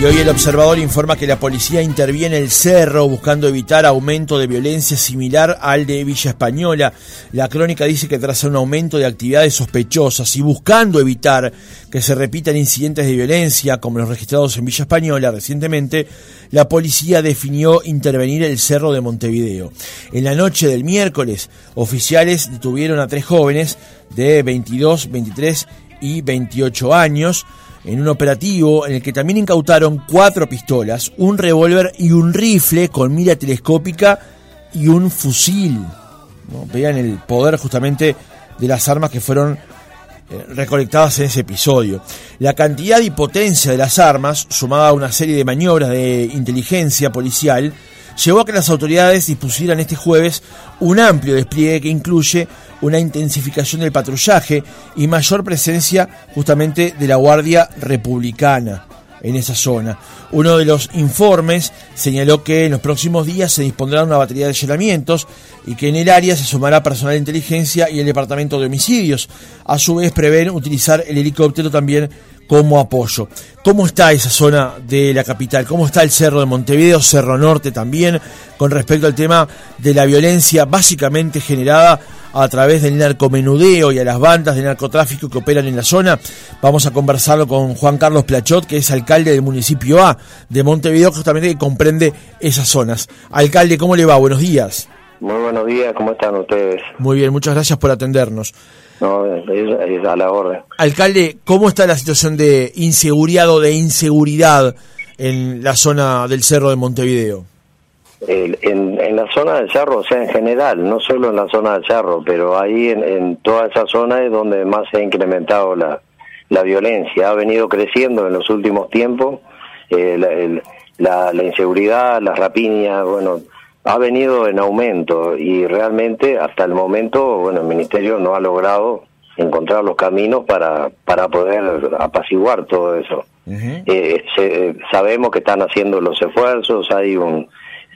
Y hoy el observador informa que la policía interviene en el cerro buscando evitar aumento de violencia similar al de Villa Española. La crónica dice que tras un aumento de actividades sospechosas y buscando evitar que se repitan incidentes de violencia como los registrados en Villa Española recientemente, la policía definió intervenir el cerro de Montevideo. En la noche del miércoles, oficiales detuvieron a tres jóvenes de 22, 23 y 28 años en un operativo en el que también incautaron cuatro pistolas, un revólver y un rifle con mira telescópica y un fusil. Vean el poder justamente de las armas que fueron eh, recolectadas en ese episodio. La cantidad y potencia de las armas, sumada a una serie de maniobras de inteligencia policial, llevó a que las autoridades dispusieran este jueves un amplio despliegue que incluye una intensificación del patrullaje y mayor presencia justamente de la Guardia Republicana en esa zona. Uno de los informes señaló que en los próximos días se dispondrá una batería de allanamientos y que en el área se sumará personal de inteligencia y el Departamento de Homicidios. A su vez prevén utilizar el helicóptero también como apoyo. ¿Cómo está esa zona de la capital? ¿Cómo está el Cerro de Montevideo, Cerro Norte también, con respecto al tema de la violencia básicamente generada a través del narcomenudeo y a las bandas de narcotráfico que operan en la zona? Vamos a conversarlo con Juan Carlos Plachot, que es alcalde del municipio A de Montevideo, justamente que comprende esas zonas. Alcalde, ¿cómo le va? Buenos días. Muy buenos días, ¿cómo están ustedes? Muy bien, muchas gracias por atendernos. No, es, a la orden. Alcalde, ¿cómo está la situación de inseguridad o de inseguridad en la zona del Cerro de Montevideo? en, en, la zona del Cerro, o sea, en general, no solo en la zona del Cerro, pero ahí en, toda esa zona es donde más se ha incrementado la, la violencia. Ha venido creciendo en los últimos tiempos eh, la, la, inseguridad, las rapiñas, bueno, ha venido en aumento y realmente hasta el momento, bueno, el Ministerio no ha logrado encontrar los caminos para, para poder apaciguar todo eso. Eh, sabemos que están haciendo los esfuerzos, hay un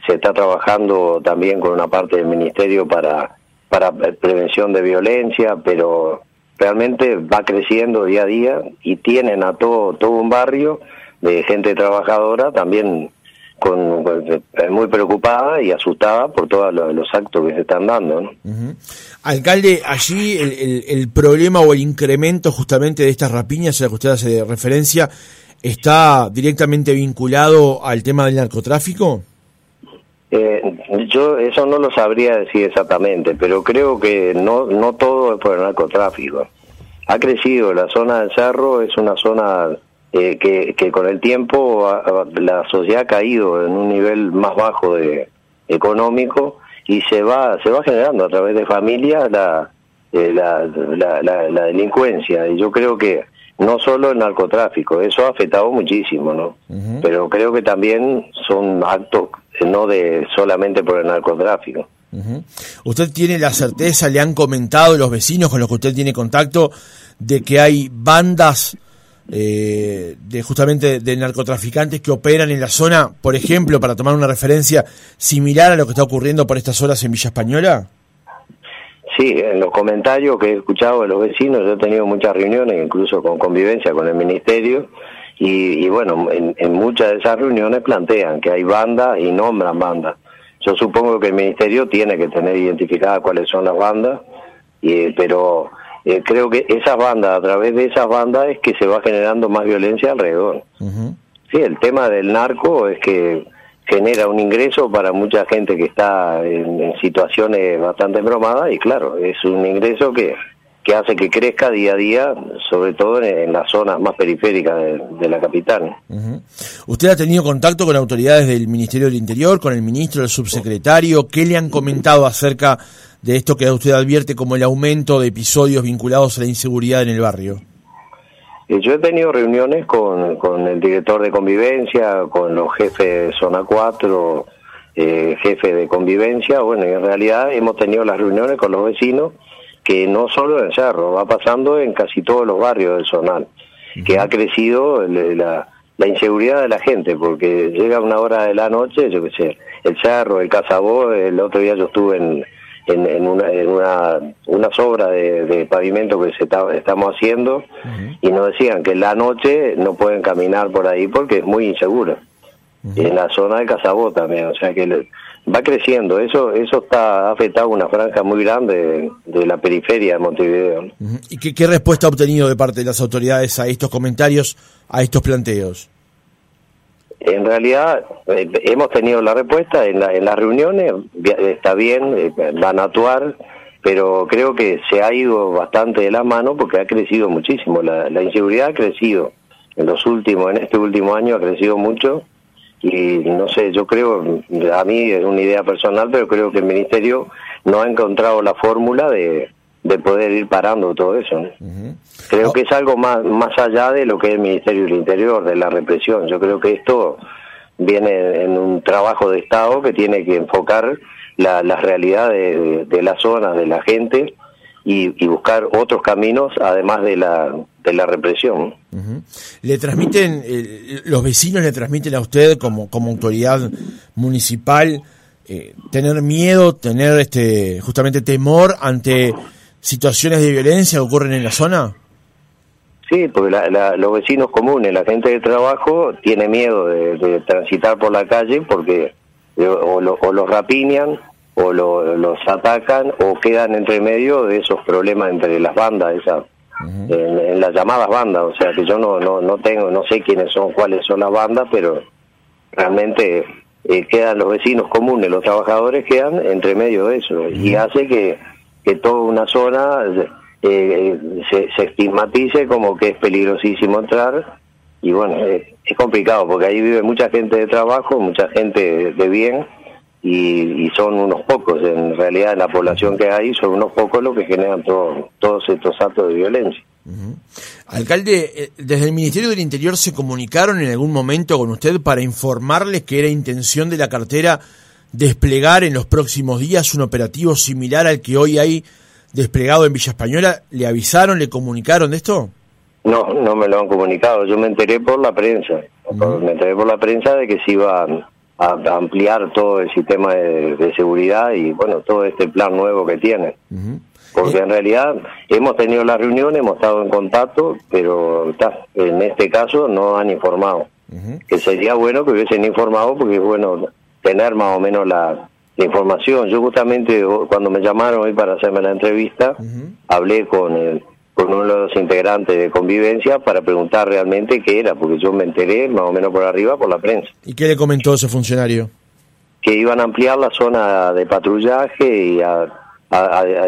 se está trabajando también con una parte del ministerio para para prevención de violencia, pero realmente va creciendo día a día y tienen a todo todo un barrio de gente trabajadora también con, muy preocupada y asustada por todos los, actos que se están dando. Alcalde, allí el, el, problema o el incremento justamente de estas rapiñas a las que usted hace referencia está directamente vinculado al tema del narcotráfico. Eh, yo eso no lo sabría decir exactamente, pero creo que no no todo es por el narcotráfico. Ha crecido la zona del cerro, es una zona eh, que, que con el tiempo la sociedad ha caído en un nivel más bajo de económico y se va se va generando a través de familias la, eh, la, la, la, delincuencia. Y yo creo que no solo el narcotráfico eso ha afectado muchísimo no pero creo que también son actos no de solamente por el narcotráfico. ¿Usted tiene la certeza, le han comentado los vecinos con los que usted tiene contacto, de que hay bandas eh, de justamente de narcotraficantes que operan en la zona, por ejemplo, para tomar una referencia similar a lo que está ocurriendo por estas horas en Villa Española? Sí, en los comentarios que he escuchado de los vecinos, yo he tenido muchas reuniones, incluso con convivencia con el ministerio, y, bueno, en, muchas de esas reuniones plantean que hay bandas y nombran bandas. Yo supongo que el ministerio tiene que tener identificadas cuáles son las bandas, y, pero eh, creo que esas bandas, a través de esas bandas es que se va generando más violencia alrededor. Sí, el tema del narco es que genera un ingreso para mucha gente que está en, situaciones bastante bromadas y claro, es un ingreso que, que hace que crezca día a día, sobre todo en, las zonas más periféricas de, la capital. ¿Usted ha tenido contacto con autoridades del Ministerio del Interior, con el ministro, el subsecretario? ¿Qué le han comentado acerca de esto que usted advierte como el aumento de episodios vinculados a la inseguridad en el barrio? Eh, yo he tenido reuniones con, con el director de convivencia, con los jefes de zona 4, eh, jefe de convivencia. Bueno, en realidad hemos tenido las reuniones con los vecinos, que no solo en Cerro, va pasando en casi todos los barrios del Zonal, que ha crecido la, la inseguridad de la gente, porque llega una hora de la noche, yo qué sé, el Cerro, el Casabó, el otro día yo estuve en en, una, en una, unas obras de, pavimento que se estamos haciendo y nos decían que en la noche no pueden caminar por ahí porque es muy inseguro. En la zona de Casabó también, o sea que va creciendo. Eso eso está afectado una franja muy grande de, la periferia de Montevideo. ¿Y qué, qué respuesta ha obtenido de parte de las autoridades a estos comentarios, a estos planteos? En realidad eh, hemos tenido la respuesta en, en las reuniones, está bien, eh, van a actuar, pero creo que se ha ido bastante de la mano porque ha crecido muchísimo, la, la inseguridad ha crecido en los últimos, en este último año ha crecido mucho y no sé, yo creo, a mí es una idea personal, pero creo que el Ministerio no ha encontrado la fórmula de, de poder ir parando todo eso. Creo que es algo más, más allá de lo que es el Ministerio del Interior, de la represión. Yo creo que esto viene en un trabajo de Estado que tiene que enfocar la, la realidad de, de, la zona, de la gente y, buscar otros caminos además de la, de la represión. ¿Le transmiten, eh, los vecinos le transmiten a usted como, como autoridad municipal eh, tener miedo, tener este justamente temor ante situaciones de violencia que ocurren en la zona? Sí, porque los vecinos comunes, la gente de trabajo, tiene miedo de, transitar por la calle porque eh, o, los rapiñan o los atacan o quedan entre medio de esos problemas entre las bandas, esas, en, las llamadas bandas. O sea que yo no, no, no tengo, no sé quiénes son, cuáles son las bandas, pero realmente eh, quedan los vecinos comunes, los trabajadores quedan entre medio de eso. Y hace que que toda una zona eh, se, se, estigmatice como que es peligrosísimo entrar. Y bueno, es complicado porque ahí vive mucha gente de trabajo, mucha gente de bien y, son unos pocos, en realidad en la población que hay son unos pocos los que generan todos estos actos de violencia. Alcalde, eh, desde el Ministerio del Interior se comunicaron en algún momento con usted para informarles que era intención de la cartera desplegar en los próximos días un operativo similar al que hoy hay desplegado en Villa Española? ¿Le avisaron, le comunicaron de esto? No, no me lo han comunicado. Yo me enteré por la prensa. Me enteré por la prensa de que se iba a, ampliar todo el sistema de, seguridad y, bueno, todo este plan nuevo que tiene. Porque en realidad hemos tenido la reunión, hemos estado en contacto, pero en este caso no han informado. Que sería bueno que hubiesen informado porque, bueno, tener más o menos la, información. Yo justamente cuando me llamaron hoy para hacerme la entrevista, hablé con el, con uno de los integrantes de convivencia para preguntar realmente qué era, porque yo me enteré más o menos por arriba por la prensa. ¿Y qué le comentó ese funcionario? Que iban a ampliar la zona de patrullaje y a,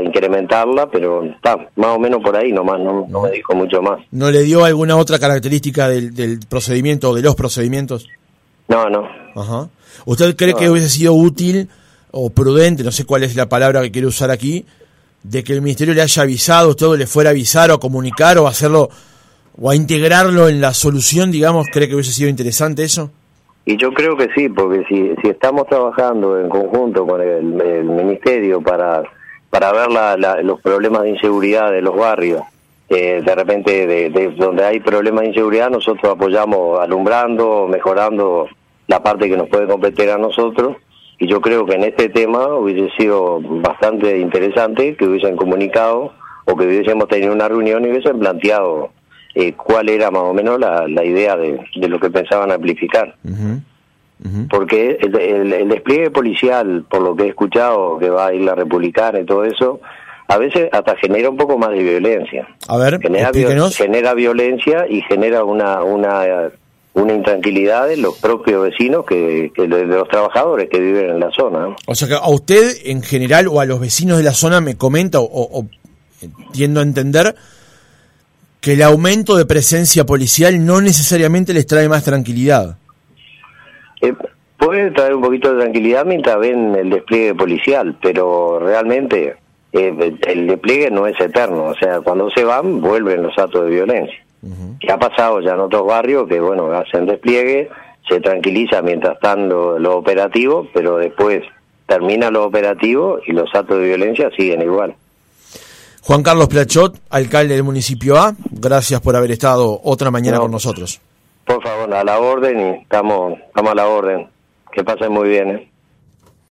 incrementarla, pero está más o menos por ahí nomás, no, no, me dijo mucho más. ¿No le dio alguna otra característica del, del procedimiento o de los procedimientos? No, no. Ajá. ¿Usted cree que hubiese sido útil o prudente, no sé cuál es la palabra que quiere usar aquí, de que el ministerio le haya avisado, todo le fuera a avisar o a comunicar o a hacerlo o a integrarlo en la solución, digamos, cree que hubiese sido interesante eso? Y yo creo que sí, porque si, si estamos trabajando en conjunto con el, ministerio para, para ver los problemas de inseguridad de los barrios, eh, de repente de, donde hay problemas de inseguridad nosotros apoyamos alumbrando, mejorando la parte que nos puede competir a nosotros y yo creo que en este tema hubiese sido bastante interesante que hubiesen comunicado o que hubiésemos tenido una reunión y hubiesen planteado eh, cuál era más o menos la, la idea de, lo que pensaban amplificar. Porque el, despliegue policial, por lo que he escuchado, que va a ir la republicana y todo eso, a veces hasta genera un poco más de violencia. A ver, genera, genera violencia y genera una, una una intranquilidad en los propios vecinos que, de los trabajadores que viven en la zona. O sea que a usted en general o a los vecinos de la zona me comenta o, o tiendo a entender que el aumento de presencia policial no necesariamente les trae más tranquilidad. Eh, puede traer un poquito de tranquilidad mientras ven el despliegue policial, pero realmente eh, el despliegue no es eterno. O sea, cuando se van, vuelven los actos de violencia que ha pasado ya en otros barrios que, bueno, hacen despliegue, se tranquiliza mientras están los lo operativos, pero después termina lo operativo y los actos de violencia siguen igual. Juan Carlos Plachot, alcalde del municipio A, gracias por haber estado otra mañana con nosotros. Por favor, a la orden y estamos, estamos a la orden. Que pasen muy bien. ¿eh?